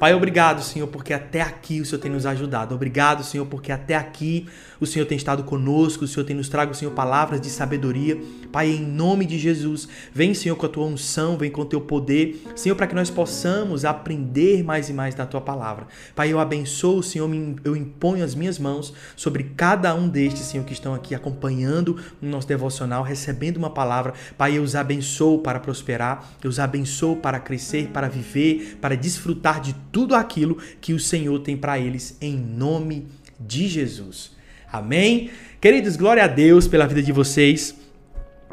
Pai, obrigado, Senhor, porque até aqui o Senhor tem nos ajudado. Obrigado, Senhor, porque até aqui o Senhor tem estado conosco, o Senhor tem nos trago, Senhor, palavras de sabedoria. Pai, em nome de Jesus, vem, Senhor, com a tua unção, vem com o teu poder, Senhor, para que nós possamos aprender mais e mais da tua palavra. Pai, eu abençoo, Senhor, eu imponho as minhas mãos sobre cada um destes, Senhor, que estão aqui acompanhando o nosso devocional, recebendo uma palavra. Pai, eu os abençoo para prosperar, eu os abençoo para crescer, para viver, para desfrutar de tudo aquilo que o Senhor tem para eles, em nome de Jesus. Amém? Queridos, glória a Deus pela vida de vocês.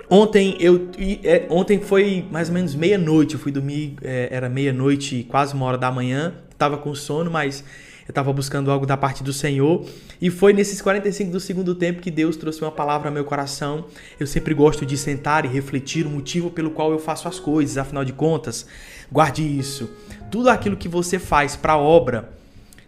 Ontem eu é, ontem foi mais ou menos meia-noite, eu fui dormir, é, era meia-noite, quase uma hora da manhã, tava com sono, mas eu estava buscando algo da parte do Senhor. E foi nesses 45 do segundo tempo que Deus trouxe uma palavra ao meu coração. Eu sempre gosto de sentar e refletir o motivo pelo qual eu faço as coisas, afinal de contas, guarde isso. Tudo aquilo que você faz para a obra,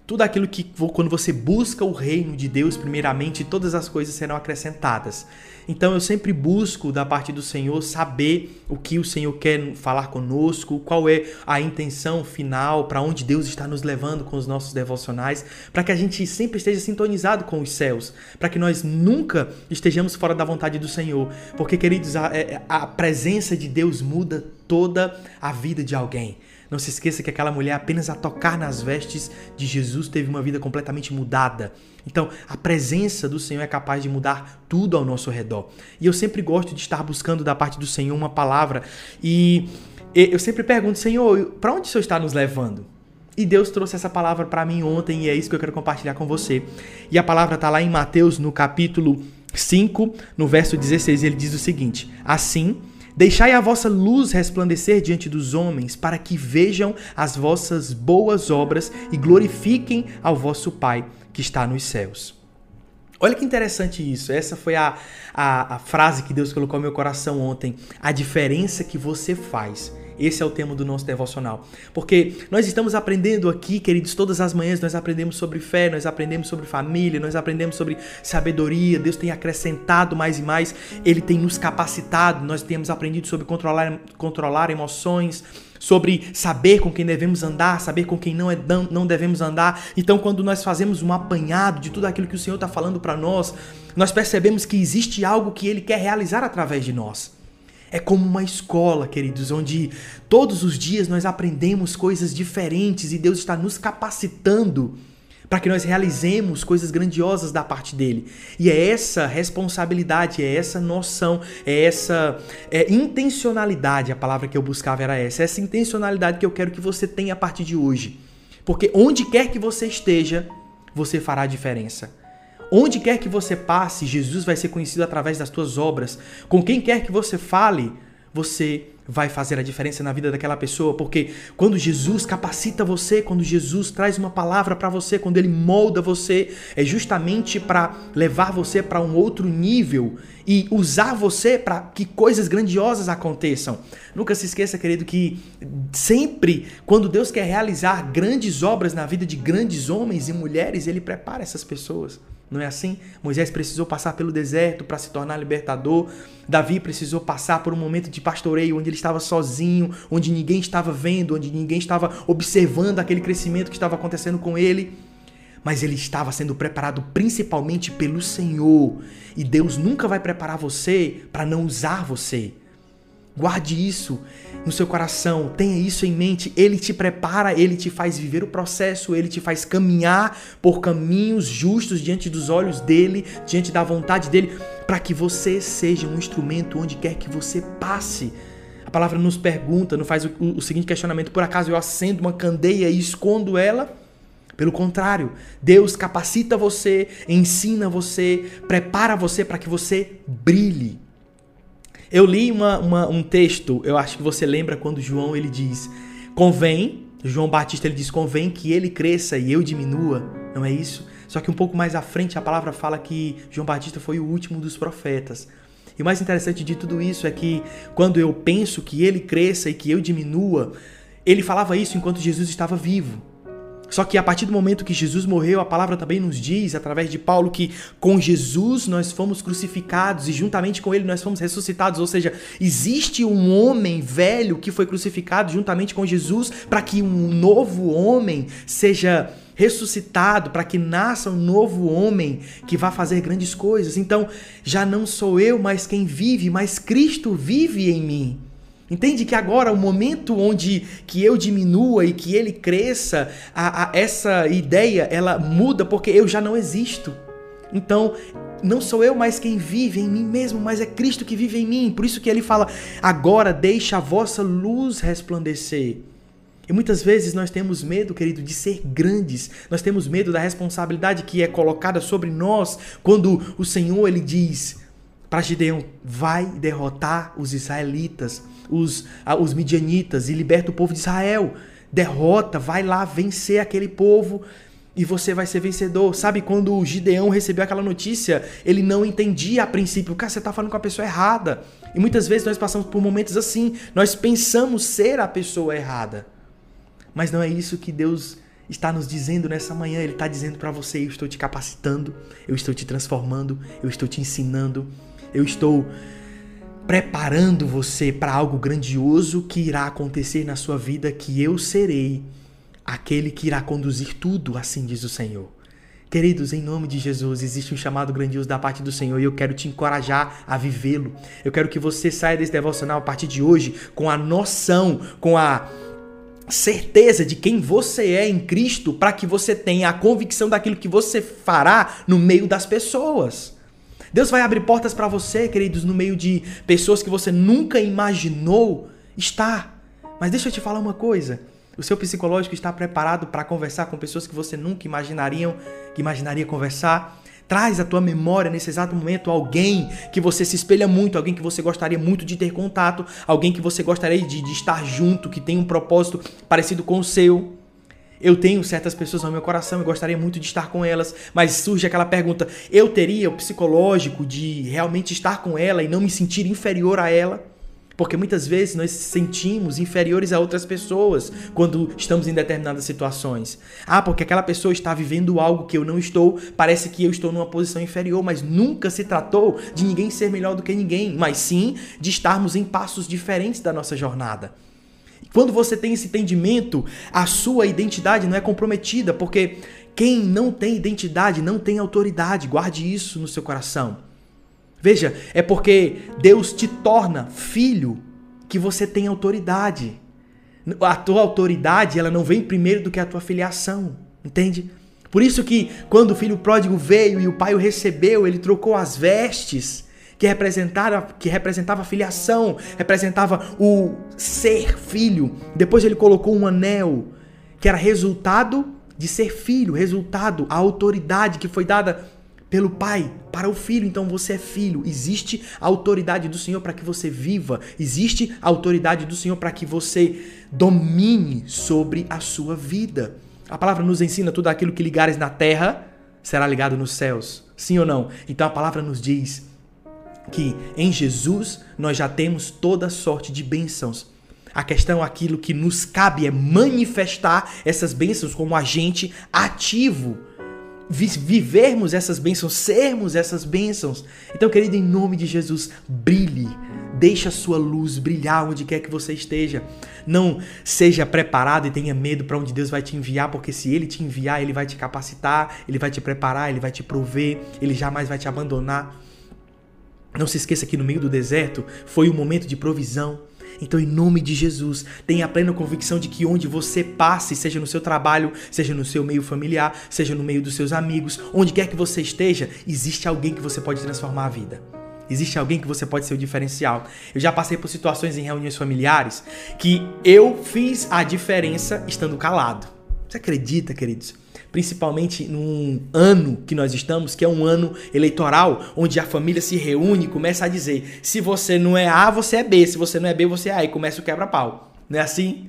tudo aquilo que quando você busca o reino de Deus primeiramente, todas as coisas serão acrescentadas. Então eu sempre busco da parte do Senhor saber o que o Senhor quer falar conosco, qual é a intenção final, para onde Deus está nos levando com os nossos devocionais, para que a gente sempre esteja sintonizado com os céus, para que nós nunca estejamos fora da vontade do Senhor, porque queridos, a, é, a presença de Deus muda toda a vida de alguém. Não se esqueça que aquela mulher, apenas a tocar nas vestes de Jesus, teve uma vida completamente mudada. Então, a presença do Senhor é capaz de mudar tudo ao nosso redor. E eu sempre gosto de estar buscando da parte do Senhor uma palavra. E eu sempre pergunto, Senhor, para onde o Senhor está nos levando? E Deus trouxe essa palavra para mim ontem e é isso que eu quero compartilhar com você. E a palavra está lá em Mateus, no capítulo 5, no verso 16. Ele diz o seguinte: Assim Deixai a vossa luz resplandecer diante dos homens, para que vejam as vossas boas obras e glorifiquem ao vosso Pai que está nos céus. Olha que interessante isso. Essa foi a, a, a frase que Deus colocou no meu coração ontem. A diferença que você faz esse é o tema do nosso devocional. Porque nós estamos aprendendo aqui, queridos, todas as manhãs nós aprendemos sobre fé, nós aprendemos sobre família, nós aprendemos sobre sabedoria. Deus tem acrescentado mais e mais, Ele tem nos capacitado, nós temos aprendido sobre controlar, controlar emoções sobre saber com quem devemos andar, saber com quem não, é, não devemos andar. Então, quando nós fazemos um apanhado de tudo aquilo que o Senhor está falando para nós, nós percebemos que existe algo que Ele quer realizar através de nós. É como uma escola, queridos, onde todos os dias nós aprendemos coisas diferentes e Deus está nos capacitando para que nós realizemos coisas grandiosas da parte dele. E é essa responsabilidade, é essa noção, é essa é, intencionalidade, a palavra que eu buscava era essa, é essa intencionalidade que eu quero que você tenha a partir de hoje. Porque onde quer que você esteja, você fará a diferença. Onde quer que você passe, Jesus vai ser conhecido através das tuas obras. Com quem quer que você fale, você vai fazer a diferença na vida daquela pessoa, porque quando Jesus capacita você, quando Jesus traz uma palavra para você, quando ele molda você, é justamente para levar você para um outro nível e usar você para que coisas grandiosas aconteçam. Nunca se esqueça, querido, que sempre quando Deus quer realizar grandes obras na vida de grandes homens e mulheres, ele prepara essas pessoas. Não é assim? Moisés precisou passar pelo deserto para se tornar libertador. Davi precisou passar por um momento de pastoreio onde ele estava sozinho, onde ninguém estava vendo, onde ninguém estava observando aquele crescimento que estava acontecendo com ele. Mas ele estava sendo preparado principalmente pelo Senhor. E Deus nunca vai preparar você para não usar você. Guarde isso no seu coração, tenha isso em mente. Ele te prepara, ele te faz viver o processo, ele te faz caminhar por caminhos justos diante dos olhos dele, diante da vontade dele, para que você seja um instrumento onde quer que você passe. A palavra nos pergunta, nos faz o, o seguinte questionamento: por acaso eu acendo uma candeia e escondo ela? Pelo contrário, Deus capacita você, ensina você, prepara você para que você brilhe. Eu li uma, uma, um texto, eu acho que você lembra quando João ele diz: convém, João Batista ele diz: convém que ele cresça e eu diminua, não é isso? Só que um pouco mais à frente a palavra fala que João Batista foi o último dos profetas. E o mais interessante de tudo isso é que quando eu penso que ele cresça e que eu diminua, ele falava isso enquanto Jesus estava vivo. Só que a partir do momento que Jesus morreu, a palavra também nos diz, através de Paulo, que com Jesus nós fomos crucificados e juntamente com ele nós fomos ressuscitados. Ou seja, existe um homem velho que foi crucificado juntamente com Jesus para que um novo homem seja ressuscitado, para que nasça um novo homem que vá fazer grandes coisas. Então, já não sou eu mais quem vive, mas Cristo vive em mim. Entende que agora o momento onde que eu diminua e que ele cresça, a, a, essa ideia ela muda porque eu já não existo. Então não sou eu mais quem vive em mim mesmo, mas é Cristo que vive em mim. Por isso que ele fala: agora deixa a vossa luz resplandecer. E muitas vezes nós temos medo, querido, de ser grandes. Nós temos medo da responsabilidade que é colocada sobre nós quando o Senhor ele diz: para Gideão, vai derrotar os israelitas, os, os midianitas e liberta o povo de Israel. Derrota, vai lá vencer aquele povo e você vai ser vencedor. Sabe quando o Gideão recebeu aquela notícia, ele não entendia a princípio, cara, você está falando com a pessoa errada. E muitas vezes nós passamos por momentos assim, nós pensamos ser a pessoa errada. Mas não é isso que Deus está nos dizendo nessa manhã. Ele está dizendo para você: eu estou te capacitando, eu estou te transformando, eu estou te ensinando, eu estou preparando você para algo grandioso que irá acontecer na sua vida, que eu serei aquele que irá conduzir tudo, assim diz o Senhor. Queridos, em nome de Jesus, existe um chamado grandioso da parte do Senhor e eu quero te encorajar a vivê-lo. Eu quero que você saia desse devocional a partir de hoje com a noção, com a certeza de quem você é em Cristo, para que você tenha a convicção daquilo que você fará no meio das pessoas. Deus vai abrir portas para você, queridos, no meio de pessoas que você nunca imaginou estar. Mas deixa eu te falar uma coisa. O seu psicológico está preparado para conversar com pessoas que você nunca imaginariam, que imaginaria conversar. Traz à tua memória nesse exato momento alguém que você se espelha muito, alguém que você gostaria muito de ter contato, alguém que você gostaria de, de estar junto, que tem um propósito parecido com o seu. Eu tenho certas pessoas no meu coração e gostaria muito de estar com elas, mas surge aquela pergunta: eu teria o psicológico de realmente estar com ela e não me sentir inferior a ela? Porque muitas vezes nós sentimos inferiores a outras pessoas quando estamos em determinadas situações. Ah, porque aquela pessoa está vivendo algo que eu não estou, parece que eu estou numa posição inferior, mas nunca se tratou de ninguém ser melhor do que ninguém, mas sim de estarmos em passos diferentes da nossa jornada. Quando você tem esse entendimento, a sua identidade não é comprometida, porque quem não tem identidade não tem autoridade. Guarde isso no seu coração. Veja, é porque Deus te torna filho que você tem autoridade. A tua autoridade, ela não vem primeiro do que a tua filiação, entende? Por isso que quando o filho pródigo veio e o pai o recebeu, ele trocou as vestes que representava, que representava a filiação, representava o ser filho. Depois ele colocou um anel, que era resultado de ser filho, resultado, a autoridade que foi dada pelo pai para o filho. Então você é filho. Existe a autoridade do Senhor para que você viva. Existe a autoridade do Senhor para que você domine sobre a sua vida. A palavra nos ensina tudo aquilo que ligares na terra será ligado nos céus. Sim ou não? Então a palavra nos diz que em Jesus nós já temos toda sorte de bênçãos. A questão, aquilo que nos cabe é manifestar essas bênçãos como agente ativo. Vivermos essas bênçãos, sermos essas bênçãos. Então, querido, em nome de Jesus, brilhe. Deixe a sua luz brilhar onde quer que você esteja. Não seja preparado e tenha medo para onde Deus vai te enviar, porque se Ele te enviar, Ele vai te capacitar, Ele vai te preparar, Ele vai te prover, Ele jamais vai te abandonar. Não se esqueça que no meio do deserto foi um momento de provisão. Então, em nome de Jesus, tenha plena convicção de que onde você passe, seja no seu trabalho, seja no seu meio familiar, seja no meio dos seus amigos, onde quer que você esteja, existe alguém que você pode transformar a vida. Existe alguém que você pode ser o diferencial. Eu já passei por situações em reuniões familiares que eu fiz a diferença estando calado. Você acredita, queridos? Principalmente num ano que nós estamos, que é um ano eleitoral, onde a família se reúne e começa a dizer: se você não é A, você é B, se você não é B, você é A, e começa o quebra-pau. Não é assim?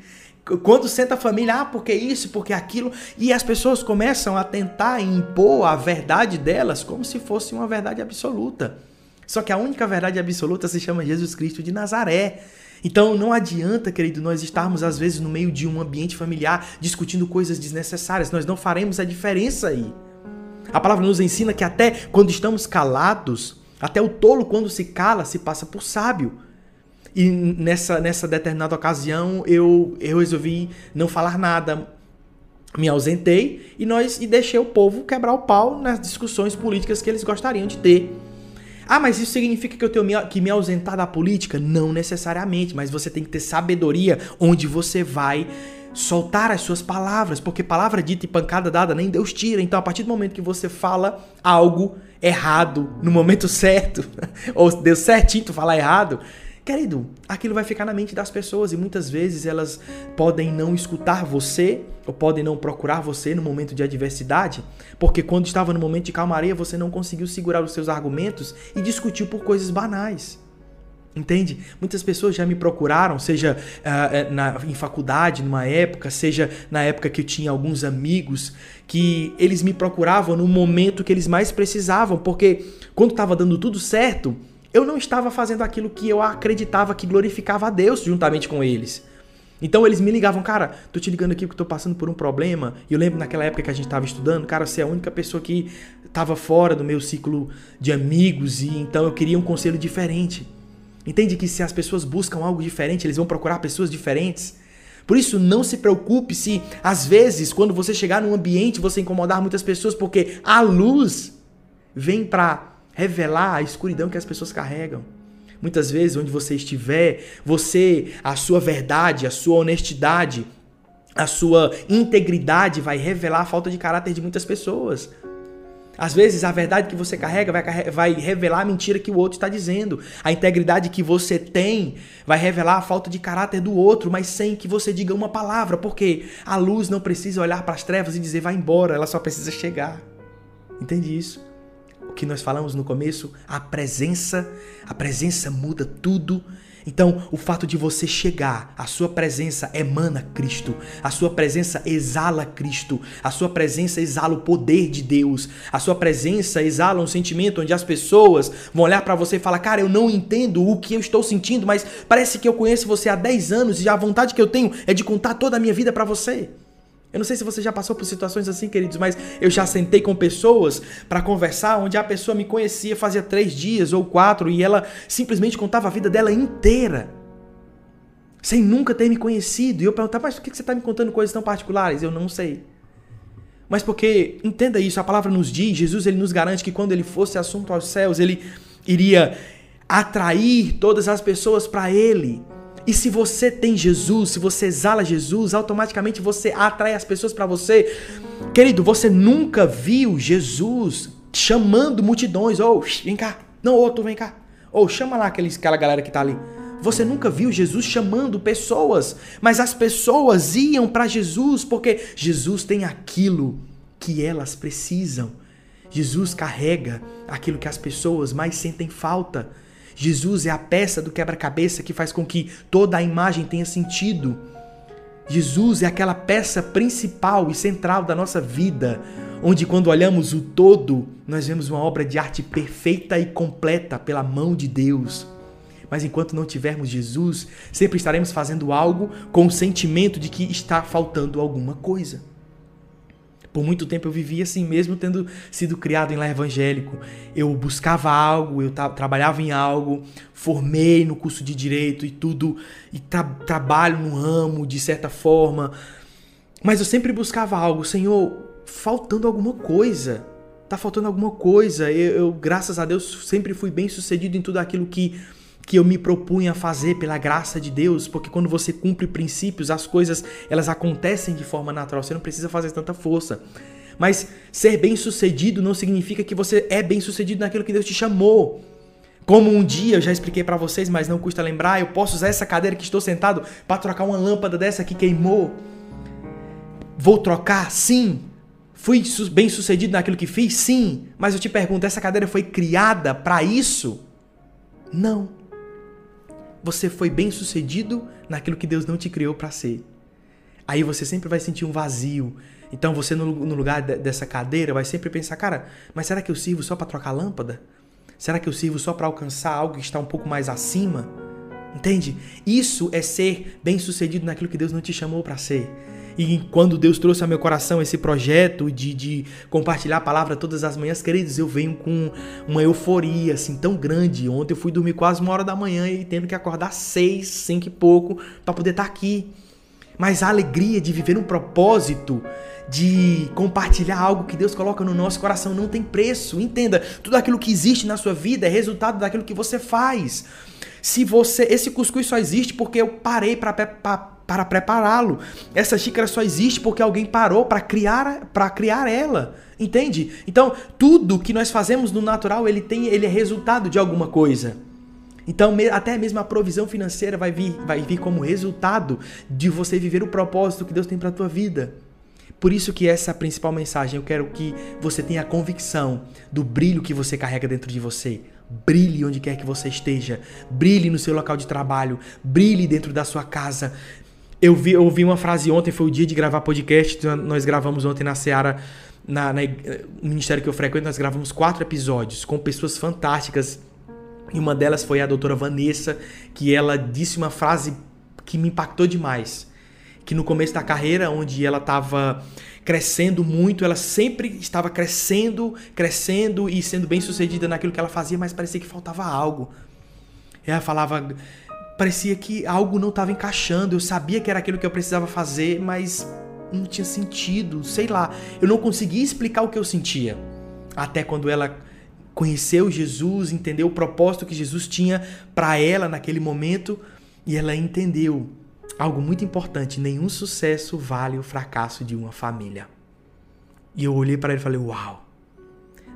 Quando senta a família, ah, porque isso, porque aquilo, e as pessoas começam a tentar impor a verdade delas como se fosse uma verdade absoluta. Só que a única verdade absoluta se chama Jesus Cristo de Nazaré. Então não adianta, querido, nós estarmos às vezes no meio de um ambiente familiar discutindo coisas desnecessárias. Nós não faremos a diferença aí. A palavra nos ensina que até quando estamos calados, até o tolo quando se cala se passa por sábio. E nessa, nessa determinada ocasião eu, eu resolvi não falar nada, me ausentei e nós e deixei o povo quebrar o pau nas discussões políticas que eles gostariam de ter. Ah, mas isso significa que eu tenho que me ausentar da política? Não necessariamente, mas você tem que ter sabedoria onde você vai soltar as suas palavras, porque palavra dita e pancada dada nem Deus tira. Então, a partir do momento que você fala algo errado no momento certo, ou deu certinho tu falar errado, Querido, aquilo vai ficar na mente das pessoas e muitas vezes elas podem não escutar você ou podem não procurar você no momento de adversidade, porque quando estava no momento de calmaria você não conseguiu segurar os seus argumentos e discutiu por coisas banais. Entende? Muitas pessoas já me procuraram, seja uh, na, em faculdade, numa época, seja na época que eu tinha alguns amigos, que eles me procuravam no momento que eles mais precisavam, porque quando estava dando tudo certo, eu não estava fazendo aquilo que eu acreditava que glorificava a Deus juntamente com eles. Então eles me ligavam, cara, tô te ligando aqui porque tô passando por um problema. E eu lembro naquela época que a gente tava estudando, cara, você é a única pessoa que tava fora do meu ciclo de amigos e então eu queria um conselho diferente. Entende que se as pessoas buscam algo diferente, eles vão procurar pessoas diferentes. Por isso, não se preocupe se às vezes, quando você chegar num ambiente, você incomodar muitas pessoas, porque a luz vem para revelar a escuridão que as pessoas carregam. Muitas vezes, onde você estiver, você, a sua verdade, a sua honestidade, a sua integridade vai revelar a falta de caráter de muitas pessoas. Às vezes, a verdade que você carrega vai, vai revelar a mentira que o outro está dizendo. A integridade que você tem vai revelar a falta de caráter do outro, mas sem que você diga uma palavra, porque a luz não precisa olhar para as trevas e dizer vai embora, ela só precisa chegar. Entende isso? O que nós falamos no começo, a presença, a presença muda tudo. Então, o fato de você chegar, a sua presença emana Cristo, a sua presença exala Cristo, a sua presença exala o poder de Deus, a sua presença exala um sentimento onde as pessoas vão olhar para você e falar: Cara, eu não entendo o que eu estou sentindo, mas parece que eu conheço você há 10 anos e a vontade que eu tenho é de contar toda a minha vida para você. Eu não sei se você já passou por situações assim, queridos, mas eu já sentei com pessoas para conversar onde a pessoa me conhecia fazia três dias ou quatro e ela simplesmente contava a vida dela inteira. Sem nunca ter me conhecido. E eu perguntava, mas por que você está me contando coisas tão particulares? Eu não sei. Mas porque, entenda isso, a palavra nos diz, Jesus ele nos garante que quando ele fosse assunto aos céus, ele iria atrair todas as pessoas para ele. E se você tem Jesus, se você exala Jesus, automaticamente você atrai as pessoas para você. Querido, você nunca viu Jesus chamando multidões. Ou, oh, vem cá. Não, outro, vem cá. Ou, oh, chama lá aqueles, aquela galera que tá ali. Você nunca viu Jesus chamando pessoas, mas as pessoas iam para Jesus porque Jesus tem aquilo que elas precisam. Jesus carrega aquilo que as pessoas mais sentem falta. Jesus é a peça do quebra-cabeça que faz com que toda a imagem tenha sentido. Jesus é aquela peça principal e central da nossa vida, onde quando olhamos o todo, nós vemos uma obra de arte perfeita e completa pela mão de Deus. Mas enquanto não tivermos Jesus, sempre estaremos fazendo algo com o sentimento de que está faltando alguma coisa. Por muito tempo eu vivia assim, mesmo tendo sido criado em lar evangélico. Eu buscava algo, eu trabalhava em algo, formei no curso de direito e tudo, e tra trabalho no ramo de certa forma. Mas eu sempre buscava algo, Senhor, faltando alguma coisa. Tá faltando alguma coisa. Eu, eu graças a Deus, sempre fui bem sucedido em tudo aquilo que que eu me propunha a fazer pela graça de Deus, porque quando você cumpre princípios, as coisas elas acontecem de forma natural, você não precisa fazer tanta força. Mas ser bem-sucedido não significa que você é bem-sucedido naquilo que Deus te chamou. Como um dia eu já expliquei para vocês, mas não custa lembrar, eu posso usar essa cadeira que estou sentado para trocar uma lâmpada dessa que queimou. Vou trocar? Sim. Fui bem-sucedido naquilo que fiz? Sim. Mas eu te pergunto, essa cadeira foi criada para isso? Não você foi bem sucedido naquilo que Deus não te criou para ser. Aí você sempre vai sentir um vazio. Então você, no, lugar dessa cadeira, vai sempre pensar: cara, mas será que eu sirvo só para trocar lâmpada? Será que eu sirvo só para alcançar algo que está um pouco mais acima? Entende? Isso é ser bem-sucedido naquilo que Deus não te chamou para ser. E quando Deus trouxe ao meu coração esse projeto de, de compartilhar a palavra todas as manhãs, queridos, eu venho com uma euforia assim tão grande. Ontem eu fui dormir quase uma hora da manhã e tendo que acordar seis, cinco e pouco para poder estar tá aqui. Mas a alegria de viver um propósito, de compartilhar algo que Deus coloca no nosso coração não tem preço. Entenda, tudo aquilo que existe na sua vida é resultado daquilo que você faz. Se você, esse cuscuz só existe porque eu parei para para prepará-lo. Essa xícara só existe porque alguém parou para criar para criar ela. Entende? Então, tudo que nós fazemos no natural, ele tem ele é resultado de alguma coisa. Então, até mesmo a provisão financeira vai vir, vai vir como resultado de você viver o propósito que Deus tem para a tua vida. Por isso que essa é a principal mensagem. Eu quero que você tenha a convicção do brilho que você carrega dentro de você. Brilhe onde quer que você esteja. Brilhe no seu local de trabalho. Brilhe dentro da sua casa. Eu vi, eu ouvi uma frase ontem, foi o dia de gravar podcast. Nós gravamos ontem na Seara, na, na, no ministério que eu frequento, nós gravamos quatro episódios com pessoas fantásticas. E uma delas foi a doutora Vanessa, que ela disse uma frase que me impactou demais que no começo da carreira, onde ela estava crescendo muito, ela sempre estava crescendo, crescendo e sendo bem sucedida naquilo que ela fazia, mas parecia que faltava algo. Ela falava, parecia que algo não estava encaixando, eu sabia que era aquilo que eu precisava fazer, mas não tinha sentido, sei lá, eu não conseguia explicar o que eu sentia. Até quando ela conheceu Jesus, entendeu o propósito que Jesus tinha para ela naquele momento, e ela entendeu algo muito importante: nenhum sucesso vale o fracasso de uma família. E eu olhei para ele e falei: Uau!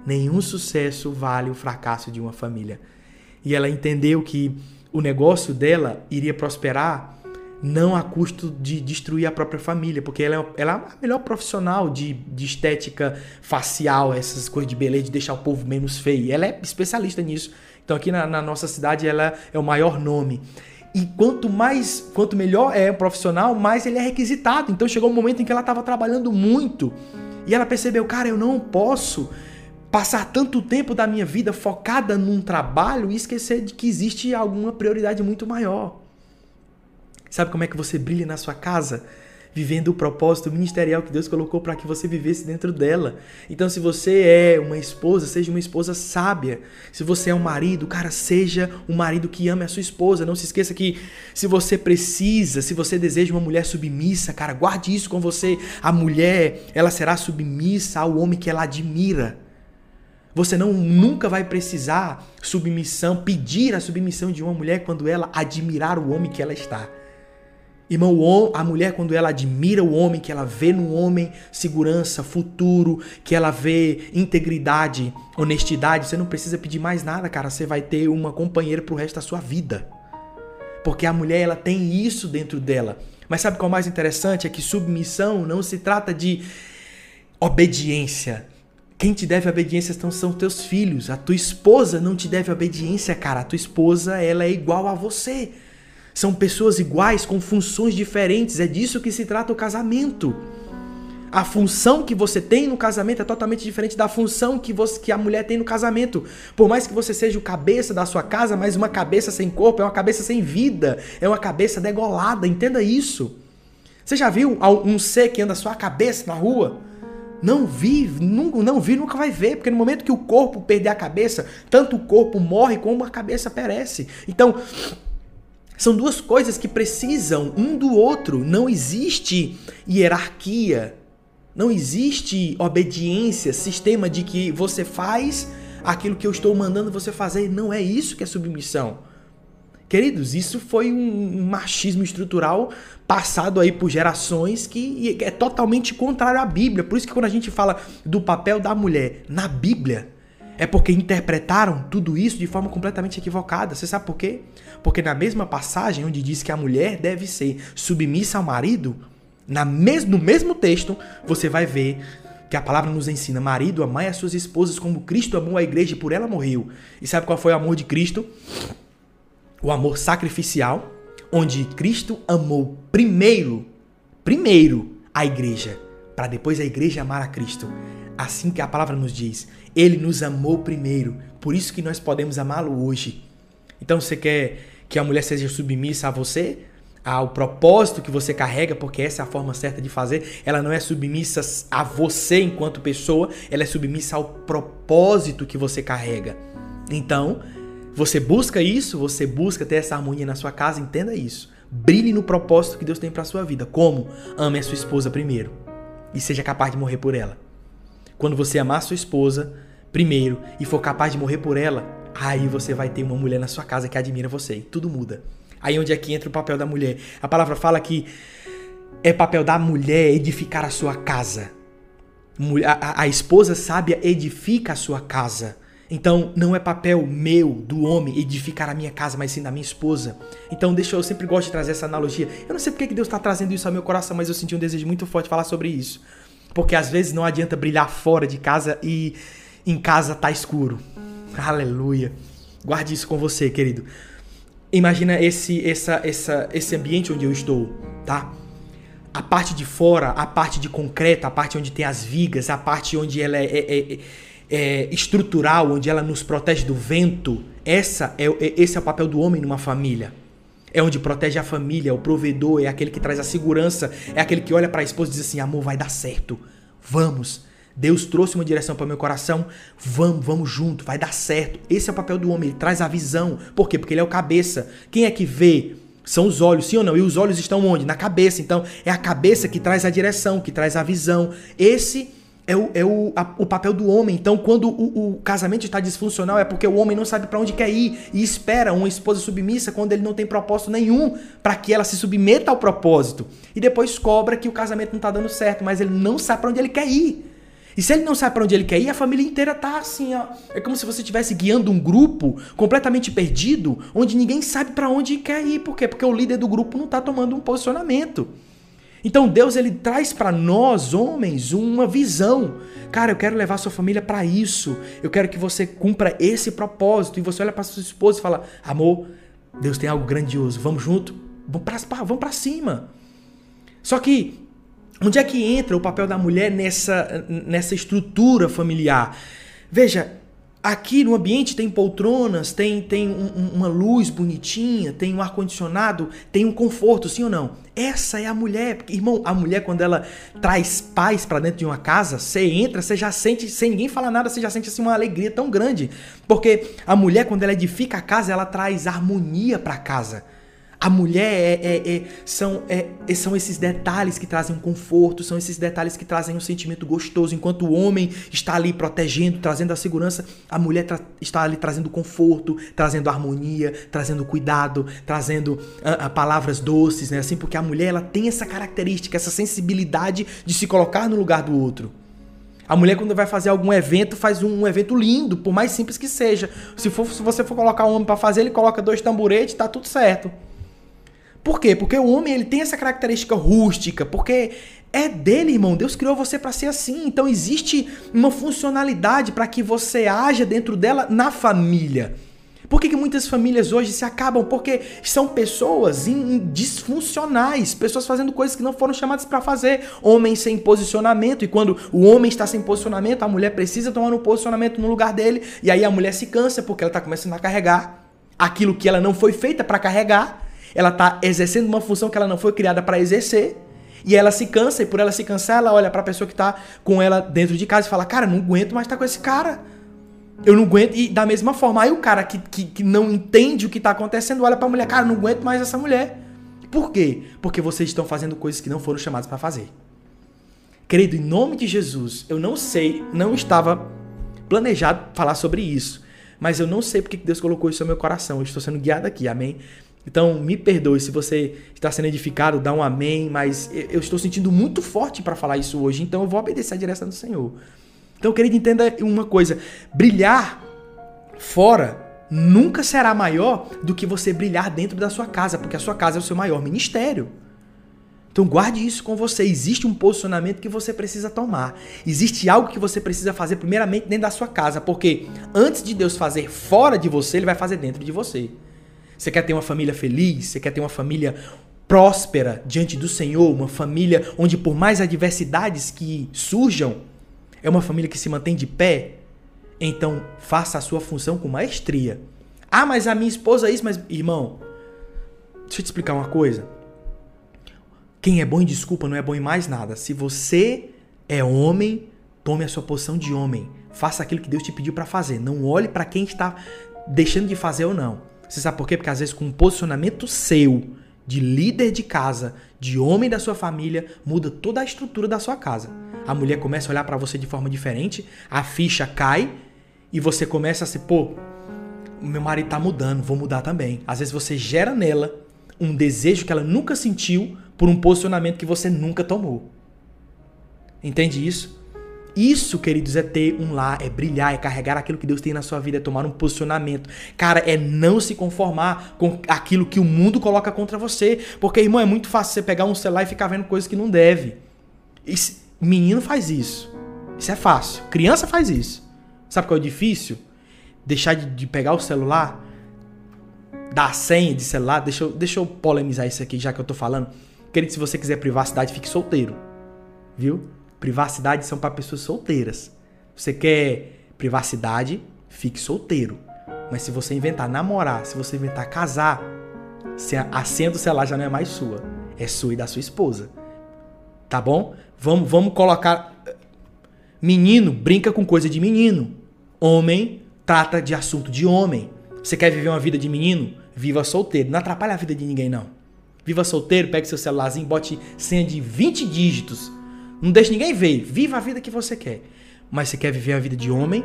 Nenhum sucesso vale o fracasso de uma família. E ela entendeu que o negócio dela iria prosperar não a custo de destruir a própria família, porque ela é, ela é a melhor profissional de, de estética facial, essas coisas de beleza, de deixar o povo menos feio. Ela é especialista nisso. Então aqui na, na nossa cidade ela é o maior nome. E quanto mais, quanto melhor é o profissional, mais ele é requisitado. Então chegou um momento em que ela estava trabalhando muito e ela percebeu, cara, eu não posso passar tanto tempo da minha vida focada num trabalho e esquecer de que existe alguma prioridade muito maior. Sabe como é que você brilha na sua casa? vivendo o propósito ministerial que Deus colocou para que você vivesse dentro dela. Então, se você é uma esposa, seja uma esposa sábia. Se você é um marido, cara, seja um marido que ame a sua esposa. Não se esqueça que se você precisa, se você deseja uma mulher submissa, cara, guarde isso com você. A mulher, ela será submissa ao homem que ela admira. Você não nunca vai precisar submissão, pedir a submissão de uma mulher quando ela admirar o homem que ela está. Irmão, a mulher, quando ela admira o homem, que ela vê no homem segurança, futuro, que ela vê integridade, honestidade, você não precisa pedir mais nada, cara. Você vai ter uma companheira pro resto da sua vida. Porque a mulher, ela tem isso dentro dela. Mas sabe qual é o mais interessante? É que submissão não se trata de obediência. Quem te deve obediência são, teus filhos. A tua esposa não te deve obediência, cara. A tua esposa, ela é igual a você. São pessoas iguais com funções diferentes. É disso que se trata o casamento. A função que você tem no casamento é totalmente diferente da função que, você, que a mulher tem no casamento. Por mais que você seja o cabeça da sua casa, mas uma cabeça sem corpo é uma cabeça sem vida, é uma cabeça degolada. Entenda isso. Você já viu um ser que anda só a cabeça na rua? Não vi, não, não vi, nunca vai ver, porque no momento que o corpo perder a cabeça, tanto o corpo morre como a cabeça perece. Então, são duas coisas que precisam um do outro. Não existe hierarquia, não existe obediência, sistema de que você faz aquilo que eu estou mandando você fazer. Não é isso que é submissão. Queridos, isso foi um machismo estrutural passado aí por gerações que é totalmente contrário à Bíblia. Por isso que quando a gente fala do papel da mulher na Bíblia, é porque interpretaram tudo isso de forma completamente equivocada. Você sabe por quê? Porque na mesma passagem onde diz que a mulher deve ser submissa ao marido, na mes no mesmo texto, você vai ver que a palavra nos ensina: marido, amai as suas esposas como Cristo amou a igreja e por ela morreu. E sabe qual foi o amor de Cristo? O amor sacrificial, onde Cristo amou primeiro, primeiro a igreja, para depois a igreja amar a Cristo. Assim que a palavra nos diz, ele nos amou primeiro, por isso que nós podemos amá-lo hoje. Então você quer que a mulher seja submissa a você, ao propósito que você carrega, porque essa é a forma certa de fazer. Ela não é submissa a você enquanto pessoa, ela é submissa ao propósito que você carrega. Então, você busca isso, você busca ter essa harmonia na sua casa, entenda isso. Brilhe no propósito que Deus tem para sua vida. Como? Ame a sua esposa primeiro e seja capaz de morrer por ela. Quando você amar sua esposa primeiro e for capaz de morrer por ela, aí você vai ter uma mulher na sua casa que admira você e tudo muda. Aí onde é que entra o papel da mulher? A palavra fala que é papel da mulher edificar a sua casa. A, a, a esposa sábia edifica a sua casa. Então, não é papel meu, do homem, edificar a minha casa, mas sim da minha esposa. Então, deixa eu, eu sempre gosto de trazer essa analogia. Eu não sei porque que Deus está trazendo isso ao meu coração, mas eu senti um desejo muito forte de falar sobre isso. Porque às vezes não adianta brilhar fora de casa e em casa tá escuro. Aleluia. Guarde isso com você, querido. Imagina esse, essa, essa, esse ambiente onde eu estou, tá? A parte de fora, a parte de concreto, a parte onde tem as vigas, a parte onde ela é, é, é é, estrutural, onde ela nos protege do vento, essa é, é, esse é o papel do homem numa família. É onde protege a família, é o provedor, é aquele que traz a segurança, é aquele que olha para a esposa e diz assim: amor, vai dar certo, vamos. Deus trouxe uma direção para meu coração, vamos, vamos junto, vai dar certo. Esse é o papel do homem, ele traz a visão. Por quê? Porque ele é o cabeça. Quem é que vê? São os olhos, sim ou não? E os olhos estão onde? Na cabeça. Então, é a cabeça que traz a direção, que traz a visão. Esse o, é o, a, o papel do homem. Então, quando o, o casamento está disfuncional, é porque o homem não sabe para onde quer ir e espera uma esposa submissa quando ele não tem propósito nenhum para que ela se submeta ao propósito. E depois cobra que o casamento não está dando certo, mas ele não sabe para onde ele quer ir. E se ele não sabe para onde ele quer ir, a família inteira tá assim, ó. É como se você estivesse guiando um grupo completamente perdido, onde ninguém sabe para onde quer ir. Por quê? Porque o líder do grupo não tá tomando um posicionamento. Então Deus ele traz para nós homens uma visão. Cara, eu quero levar sua família para isso. Eu quero que você cumpra esse propósito. E você olha para sua esposa e fala: "Amor, Deus tem algo grandioso. Vamos junto? Vamos para cima". Só que onde é que entra o papel da mulher nessa nessa estrutura familiar? Veja, Aqui no ambiente tem poltronas, tem, tem um, uma luz bonitinha, tem um ar-condicionado, tem um conforto, sim ou não? Essa é a mulher. Irmão, a mulher, quando ela traz paz para dentro de uma casa, você entra, você já sente, sem ninguém falar nada, você já sente assim uma alegria tão grande. Porque a mulher, quando ela edifica a casa, ela traz harmonia para casa. A mulher é, é, é, são, é, são esses detalhes que trazem um conforto, são esses detalhes que trazem um sentimento gostoso. Enquanto o homem está ali protegendo, trazendo a segurança, a mulher está ali trazendo conforto, trazendo harmonia, trazendo cuidado, trazendo uh, uh, palavras doces, né? Assim, porque a mulher ela tem essa característica, essa sensibilidade de se colocar no lugar do outro. A mulher, quando vai fazer algum evento, faz um, um evento lindo, por mais simples que seja. Se, for, se você for colocar um homem para fazer, ele coloca dois tamboretes, tá tudo certo. Por quê? Porque o homem ele tem essa característica rústica, porque é dele, irmão. Deus criou você para ser assim. Então existe uma funcionalidade para que você haja dentro dela na família. Por que, que muitas famílias hoje se acabam? Porque são pessoas disfuncionais, pessoas fazendo coisas que não foram chamadas para fazer. Homens sem posicionamento, e quando o homem está sem posicionamento, a mulher precisa tomar um posicionamento no lugar dele, e aí a mulher se cansa porque ela está começando a carregar aquilo que ela não foi feita para carregar. Ela está exercendo uma função que ela não foi criada para exercer. E ela se cansa, e por ela se cansar, ela olha para a pessoa que está com ela dentro de casa e fala: Cara, não aguento mais estar tá com esse cara. Eu não aguento. E da mesma forma, aí o cara que, que, que não entende o que está acontecendo olha para a mulher: Cara, não aguento mais essa mulher. Por quê? Porque vocês estão fazendo coisas que não foram chamados para fazer. Querido, em nome de Jesus, eu não sei, não estava planejado falar sobre isso. Mas eu não sei porque Deus colocou isso no meu coração. Eu estou sendo guiado aqui, amém? Então, me perdoe se você está sendo edificado, dá um amém, mas eu estou sentindo muito forte para falar isso hoje, então eu vou obedecer a direção do Senhor. Então, querido, entenda uma coisa: brilhar fora nunca será maior do que você brilhar dentro da sua casa, porque a sua casa é o seu maior ministério. Então guarde isso com você. Existe um posicionamento que você precisa tomar. Existe algo que você precisa fazer primeiramente dentro da sua casa, porque antes de Deus fazer fora de você, ele vai fazer dentro de você. Você quer ter uma família feliz? Você quer ter uma família próspera diante do Senhor? Uma família onde, por mais adversidades que surjam, é uma família que se mantém de pé? Então, faça a sua função com maestria. Ah, mas a minha esposa é isso, mas irmão, Deixa eu te explicar uma coisa. Quem é bom em desculpa não é bom em mais nada. Se você é homem, tome a sua posição de homem. Faça aquilo que Deus te pediu para fazer. Não olhe para quem está deixando de fazer ou não. Você sabe por quê? Porque às vezes com um posicionamento seu de líder de casa, de homem da sua família, muda toda a estrutura da sua casa. A mulher começa a olhar para você de forma diferente, a ficha cai e você começa a se, pô, meu marido tá mudando, vou mudar também. Às vezes você gera nela um desejo que ela nunca sentiu por um posicionamento que você nunca tomou. Entende isso? Isso, queridos, é ter um lar, é brilhar, é carregar aquilo que Deus tem na sua vida, é tomar um posicionamento. Cara, é não se conformar com aquilo que o mundo coloca contra você. Porque, irmão, é muito fácil você pegar um celular e ficar vendo coisas que não deve. Menino faz isso. Isso é fácil. Criança faz isso. Sabe qual é o difícil? Deixar de, de pegar o celular, dar a senha de celular. Deixa eu, deixa eu polemizar isso aqui, já que eu tô falando. Querido, se você quiser privacidade, fique solteiro. Viu? Privacidade são para pessoas solteiras. Você quer privacidade? Fique solteiro. Mas se você inventar namorar, se você inventar casar, a senha do celular já não é mais sua. É sua e da sua esposa. Tá bom? Vamos, vamos colocar. Menino brinca com coisa de menino. Homem trata de assunto de homem. Você quer viver uma vida de menino? Viva solteiro. Não atrapalha a vida de ninguém, não. Viva solteiro, pegue seu celularzinho, bote senha de 20 dígitos não deixe ninguém ver. Viva a vida que você quer. Mas você quer viver a vida de homem?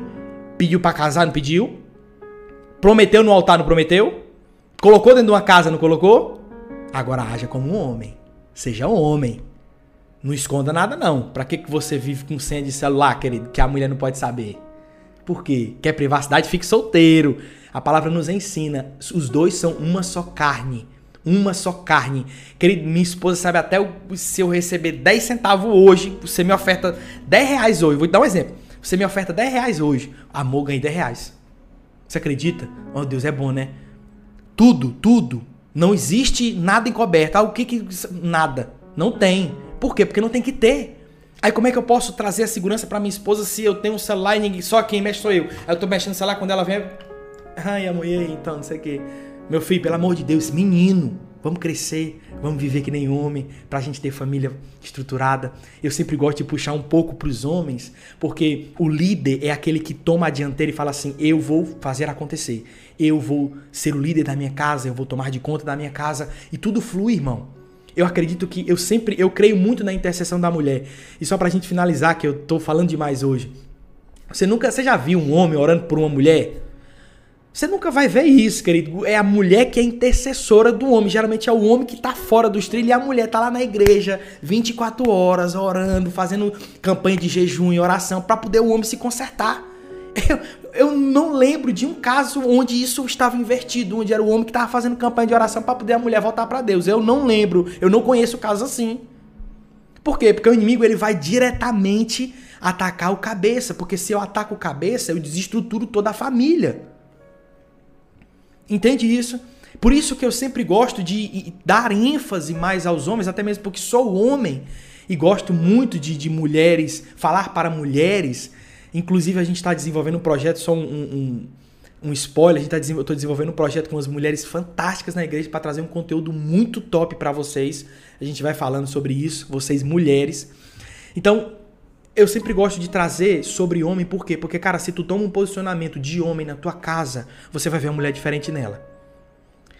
Pediu para casar, não pediu? Prometeu no altar, não prometeu? Colocou dentro de uma casa, não colocou? Agora haja como um homem. Seja um homem. Não esconda nada, não. Pra que, que você vive com senha de celular, querido, que a mulher não pode saber? Por quê? Quer privacidade? Fique solteiro. A palavra nos ensina. Os dois são uma só carne uma só carne. Querido, minha esposa sabe até o, se eu receber 10 centavos hoje, você me oferta 10 reais hoje. Vou te dar um exemplo. Você me oferta 10 reais hoje. Amor, ganhei 10 reais. Você acredita? Oh, Deus é bom, né? Tudo, tudo. Não existe nada encoberto. Ah, o que que. Nada. Não tem. Por quê? Porque não tem que ter. Aí como é que eu posso trazer a segurança para minha esposa se eu tenho um celular e ninguém, só quem mexe sou eu? Aí eu tô mexendo no celular quando ela vem. Ai, amor, e aí, então, não sei o quê. Meu filho, pelo amor de Deus, menino, vamos crescer, vamos viver que nem homem, para a gente ter família estruturada. Eu sempre gosto de puxar um pouco para os homens, porque o líder é aquele que toma a dianteira e fala assim: eu vou fazer acontecer, eu vou ser o líder da minha casa, eu vou tomar de conta da minha casa e tudo flui, irmão. Eu acredito que eu sempre, eu creio muito na intercessão da mulher. E só pra gente finalizar, que eu tô falando demais hoje. Você nunca, você já viu um homem orando por uma mulher? Você nunca vai ver isso, querido. É a mulher que é intercessora do homem. Geralmente é o homem que está fora dos trilhos e a mulher está lá na igreja 24 horas orando, fazendo campanha de jejum e oração para poder o homem se consertar. Eu, eu não lembro de um caso onde isso estava invertido, onde era o homem que estava fazendo campanha de oração para poder a mulher voltar para Deus. Eu não lembro, eu não conheço caso assim. Por quê? Porque o inimigo ele vai diretamente atacar o cabeça, porque se eu ataco o cabeça, eu desestruturo toda a família. Entende isso? Por isso que eu sempre gosto de dar ênfase mais aos homens, até mesmo porque sou homem e gosto muito de, de mulheres, falar para mulheres. Inclusive, a gente está desenvolvendo um projeto, só um, um, um spoiler, a gente tá, eu estou desenvolvendo um projeto com as mulheres fantásticas na igreja para trazer um conteúdo muito top para vocês. A gente vai falando sobre isso, vocês mulheres. Então, eu sempre gosto de trazer sobre homem, por quê? Porque, cara, se tu toma um posicionamento de homem na tua casa, você vai ver uma mulher diferente nela.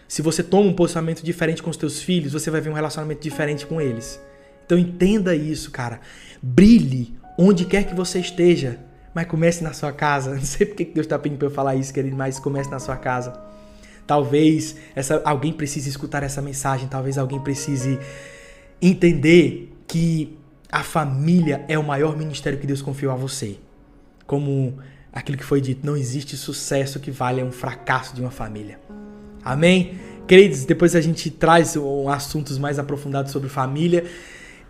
Se você toma um posicionamento diferente com os teus filhos, você vai ver um relacionamento diferente com eles. Então entenda isso, cara. Brilhe onde quer que você esteja, mas comece na sua casa. Não sei porque Deus está pedindo para eu falar isso, querido, mas comece na sua casa. Talvez essa, alguém precise escutar essa mensagem, talvez alguém precise entender que a família é o maior ministério que Deus confiou a você. Como aquilo que foi dito, não existe sucesso que valha um fracasso de uma família. Amém? Queridos, depois a gente traz um, assuntos mais aprofundados sobre família.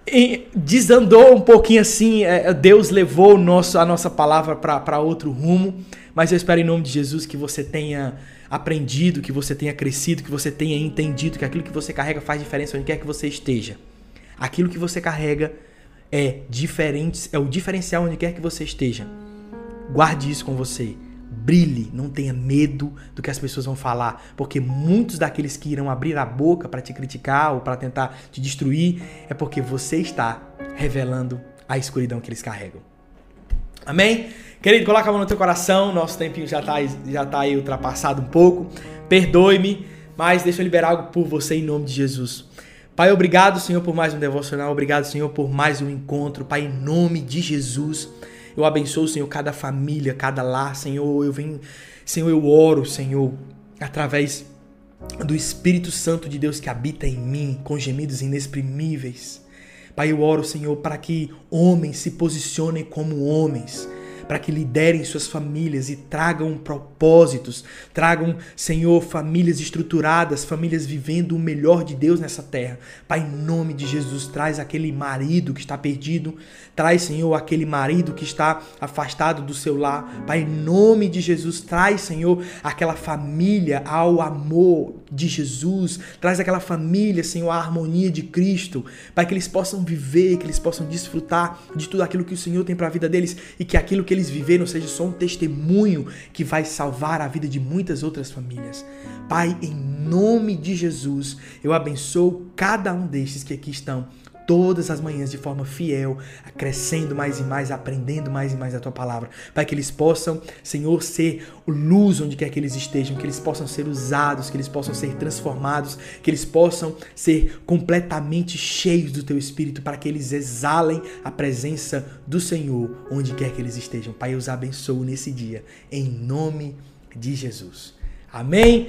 E desandou um pouquinho assim, é, Deus levou nosso, a nossa palavra para outro rumo, mas eu espero em nome de Jesus que você tenha aprendido, que você tenha crescido, que você tenha entendido que aquilo que você carrega faz diferença onde quer que você esteja. Aquilo que você carrega é diferente, é o diferencial onde quer que você esteja. Guarde isso com você. Brilhe, não tenha medo do que as pessoas vão falar, porque muitos daqueles que irão abrir a boca para te criticar ou para tentar te destruir é porque você está revelando a escuridão que eles carregam. Amém? Querido, coloca a mão no teu coração, nosso tempinho já está já tá aí ultrapassado um pouco. Perdoe-me, mas deixa eu liberar algo por você em nome de Jesus. Pai, obrigado, Senhor, por mais um devocional. Obrigado, Senhor, por mais um encontro. Pai, em nome de Jesus. Eu abençoo, Senhor, cada família, cada lar, Senhor. Eu venho, Senhor, eu oro, Senhor, através do Espírito Santo de Deus que habita em mim, com gemidos inexprimíveis. Pai, eu oro, Senhor, para que homens se posicionem como homens para que liderem suas famílias e tragam propósitos, tragam, Senhor, famílias estruturadas, famílias vivendo o melhor de Deus nessa terra. Pai, em nome de Jesus, traz aquele marido que está perdido, traz, Senhor, aquele marido que está afastado do seu lar. Pai, em nome de Jesus, traz, Senhor, aquela família ao amor de Jesus, traz aquela família, Senhor, à harmonia de Cristo, para que eles possam viver, que eles possam desfrutar de tudo aquilo que o Senhor tem para a vida deles e que aquilo que eles eles viveram seja só um testemunho que vai salvar a vida de muitas outras famílias. Pai, em nome de Jesus, eu abençoo cada um destes que aqui estão todas as manhãs de forma fiel, crescendo mais e mais, aprendendo mais e mais a tua palavra, para que eles possam, Senhor, ser luz onde quer que eles estejam, que eles possam ser usados, que eles possam ser transformados, que eles possam ser completamente cheios do teu espírito, para que eles exalem a presença do Senhor onde quer que eles estejam. Pai, eu os abençoo nesse dia, em nome de Jesus. Amém.